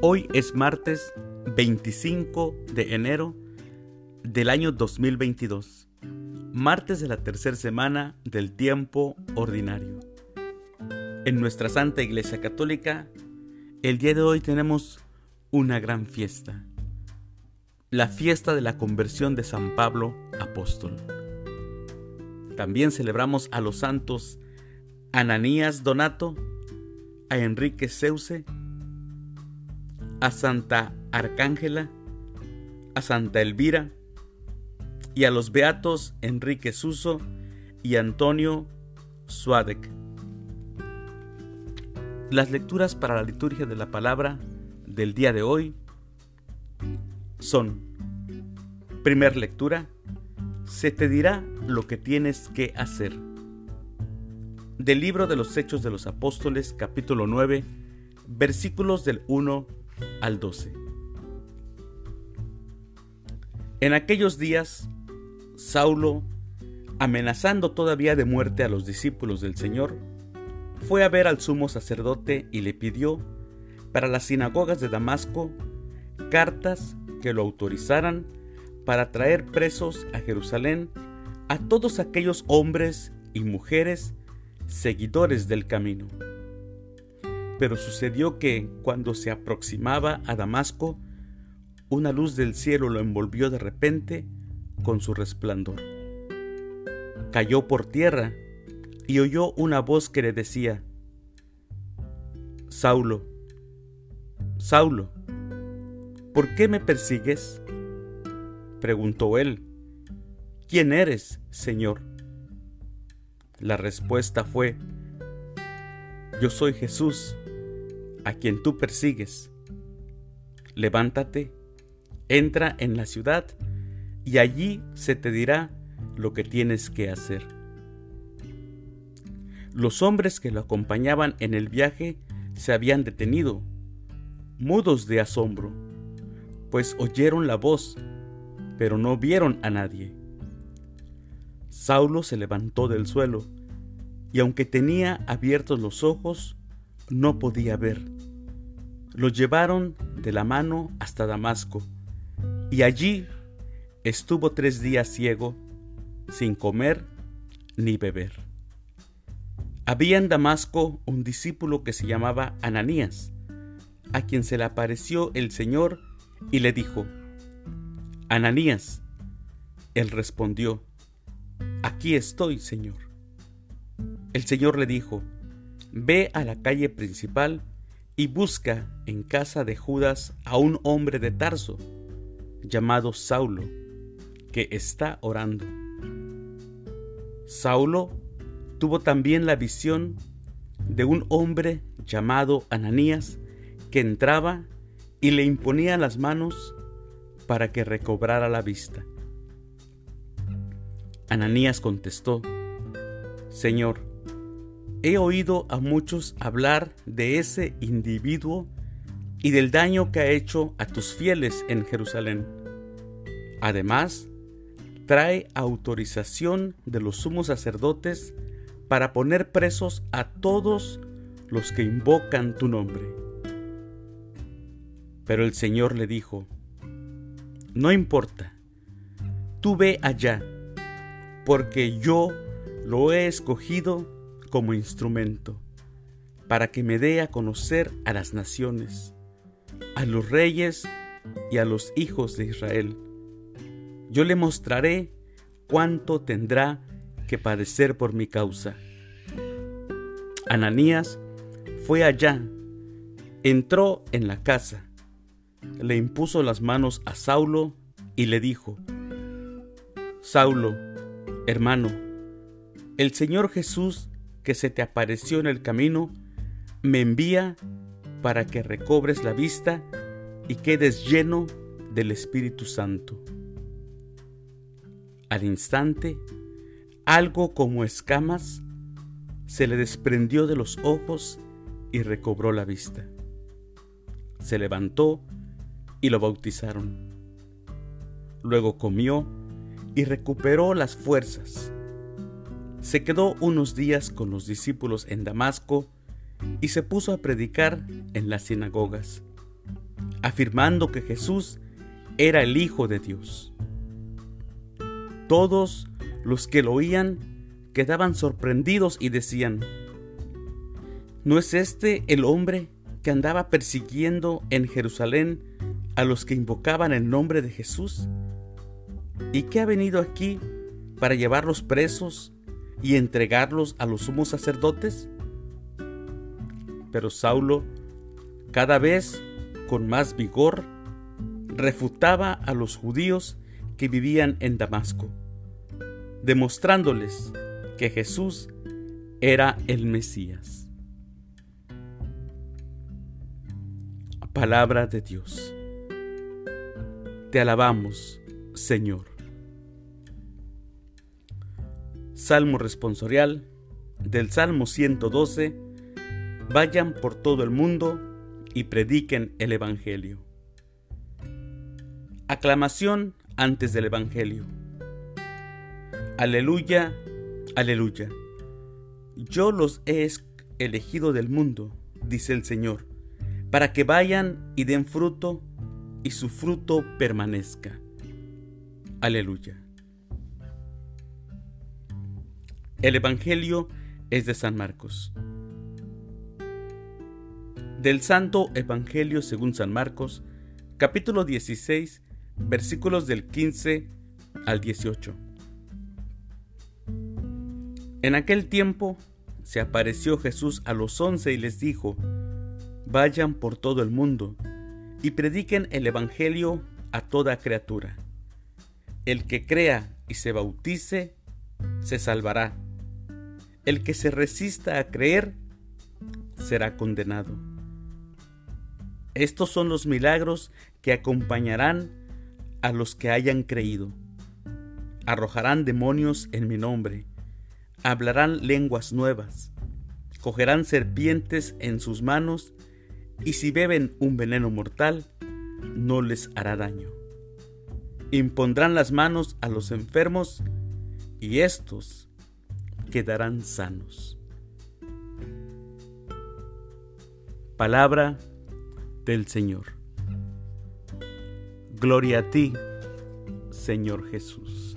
Hoy es martes 25 de enero del año 2022, martes de la tercera semana del tiempo ordinario. En nuestra Santa Iglesia Católica, el día de hoy tenemos una gran fiesta, la fiesta de la conversión de San Pablo Apóstol. También celebramos a los santos Ananías Donato, a Enrique Seuse, a Santa Arcángela, a Santa Elvira y a los beatos Enrique Suso y Antonio Suadec. Las lecturas para la liturgia de la palabra del día de hoy son, primer lectura, se te dirá lo que tienes que hacer. Del libro de los Hechos de los Apóstoles, capítulo 9, versículos del 1 al 12. En aquellos días, Saulo, amenazando todavía de muerte a los discípulos del Señor, fue a ver al sumo sacerdote y le pidió, para las sinagogas de Damasco, cartas que lo autorizaran para traer presos a Jerusalén a todos aquellos hombres y mujeres seguidores del camino. Pero sucedió que, cuando se aproximaba a Damasco, una luz del cielo lo envolvió de repente con su resplandor. Cayó por tierra y oyó una voz que le decía, Saulo, Saulo, ¿por qué me persigues? Preguntó él, ¿quién eres, Señor? La respuesta fue, Yo soy Jesús, a quien tú persigues. Levántate, entra en la ciudad y allí se te dirá lo que tienes que hacer. Los hombres que lo acompañaban en el viaje se habían detenido, mudos de asombro, pues oyeron la voz, pero no vieron a nadie. Saulo se levantó del suelo, y aunque tenía abiertos los ojos, no podía ver. Lo llevaron de la mano hasta Damasco, y allí estuvo tres días ciego, sin comer ni beber. Había en Damasco un discípulo que se llamaba Ananías, a quien se le apareció el Señor y le dijo, Ananías. Él respondió, Aquí estoy, Señor. El Señor le dijo, Ve a la calle principal y busca en casa de Judas a un hombre de Tarso, llamado Saulo, que está orando. Saulo tuvo también la visión de un hombre llamado Ananías, que entraba y le imponía las manos para que recobrara la vista. Ananías contestó, Señor, He oído a muchos hablar de ese individuo y del daño que ha hecho a tus fieles en Jerusalén. Además, trae autorización de los sumos sacerdotes para poner presos a todos los que invocan tu nombre. Pero el Señor le dijo, no importa, tú ve allá, porque yo lo he escogido como instrumento, para que me dé a conocer a las naciones, a los reyes y a los hijos de Israel. Yo le mostraré cuánto tendrá que padecer por mi causa. Ananías fue allá, entró en la casa, le impuso las manos a Saulo y le dijo, Saulo, hermano, el Señor Jesús que se te apareció en el camino, me envía para que recobres la vista y quedes lleno del Espíritu Santo. Al instante, algo como escamas se le desprendió de los ojos y recobró la vista. Se levantó y lo bautizaron. Luego comió y recuperó las fuerzas se quedó unos días con los discípulos en Damasco y se puso a predicar en las sinagogas. afirmando que Jesús era el Hijo de Dios. Todos los que lo oían quedaban sorprendidos y decían, ¿no es este el hombre que andaba persiguiendo en Jerusalén a los que invocaban el nombre de Jesús? ¿Y que ha venido aquí para llevarlos presos y entregarlos a los sumos sacerdotes? Pero Saulo, cada vez con más vigor, refutaba a los judíos que vivían en Damasco, demostrándoles que Jesús era el Mesías. Palabra de Dios. Te alabamos, Señor. Salmo responsorial del Salmo 112. Vayan por todo el mundo y prediquen el Evangelio. Aclamación antes del Evangelio. Aleluya, aleluya. Yo los he elegido del mundo, dice el Señor, para que vayan y den fruto y su fruto permanezca. Aleluya. El Evangelio es de San Marcos. Del Santo Evangelio según San Marcos, capítulo 16, versículos del 15 al 18. En aquel tiempo se apareció Jesús a los once y les dijo, Vayan por todo el mundo y prediquen el Evangelio a toda criatura. El que crea y se bautice, se salvará. El que se resista a creer, será condenado. Estos son los milagros que acompañarán a los que hayan creído. Arrojarán demonios en mi nombre, hablarán lenguas nuevas, cogerán serpientes en sus manos, y si beben un veneno mortal, no les hará daño. Impondrán las manos a los enfermos, y éstos quedarán sanos. Palabra del Señor. Gloria a ti, Señor Jesús.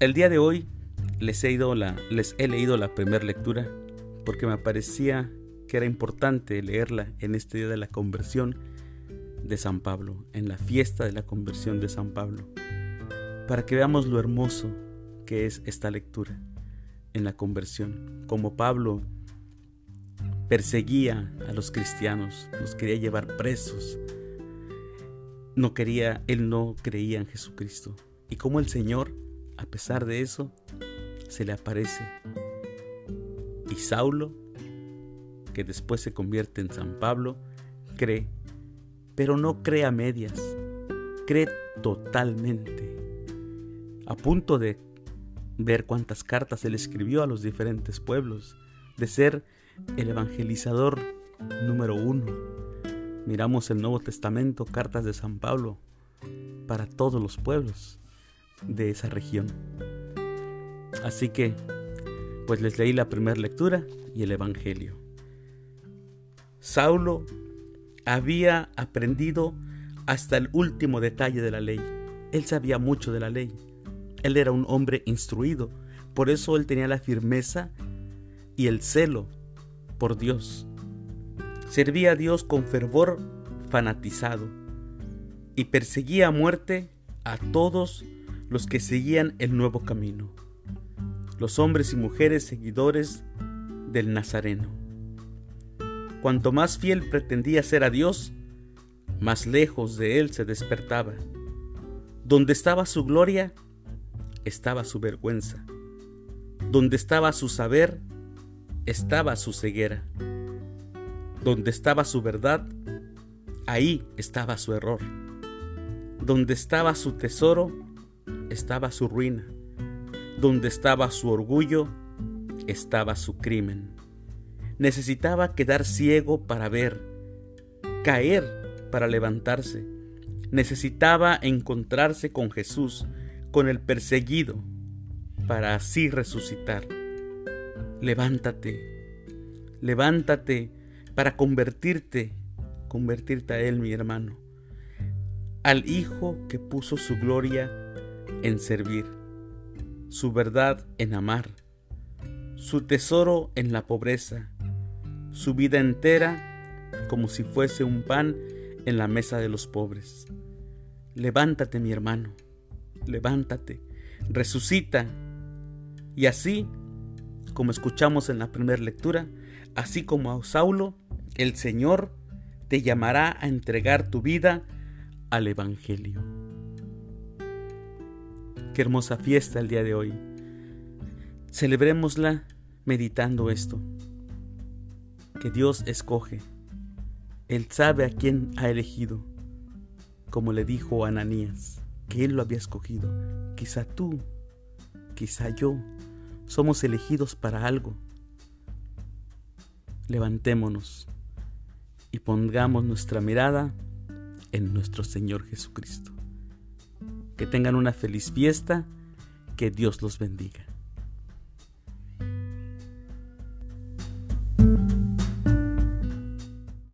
El día de hoy les he, la, les he leído la primera lectura porque me parecía que era importante leerla en este día de la conversión de San Pablo, en la fiesta de la conversión de San Pablo, para que veamos lo hermoso que es esta lectura en la conversión, como Pablo perseguía a los cristianos, los quería llevar presos. No quería, él no creía en Jesucristo. Y como el Señor, a pesar de eso, se le aparece. Y Saulo, que después se convierte en San Pablo, cree, pero no cree a medias, cree totalmente. A punto de ver cuántas cartas él escribió a los diferentes pueblos, de ser el evangelizador número uno. Miramos el Nuevo Testamento, cartas de San Pablo, para todos los pueblos de esa región. Así que, pues les leí la primera lectura y el Evangelio. Saulo había aprendido hasta el último detalle de la ley. Él sabía mucho de la ley. Él era un hombre instruido. Por eso él tenía la firmeza y el celo por Dios. Servía a Dios con fervor fanatizado y perseguía a muerte a todos los que seguían el nuevo camino, los hombres y mujeres seguidores del Nazareno. Cuanto más fiel pretendía ser a Dios, más lejos de él se despertaba. Donde estaba su gloria, estaba su vergüenza. Donde estaba su saber, estaba su ceguera. Donde estaba su verdad, ahí estaba su error. Donde estaba su tesoro, estaba su ruina. Donde estaba su orgullo, estaba su crimen. Necesitaba quedar ciego para ver, caer para levantarse. Necesitaba encontrarse con Jesús, con el perseguido, para así resucitar levántate, levántate para convertirte, convertirte a Él, mi hermano, al Hijo que puso su gloria en servir, su verdad en amar, su tesoro en la pobreza, su vida entera como si fuese un pan en la mesa de los pobres. Levántate, mi hermano, levántate, resucita, y así, como escuchamos en la primera lectura, así como a Saulo, el Señor te llamará a entregar tu vida al Evangelio. Qué hermosa fiesta el día de hoy. Celebrémosla meditando esto, que Dios escoge. Él sabe a quién ha elegido, como le dijo Ananías, que Él lo había escogido. Quizá tú, quizá yo, somos elegidos para algo. Levantémonos y pongamos nuestra mirada en nuestro Señor Jesucristo. Que tengan una feliz fiesta, que Dios los bendiga.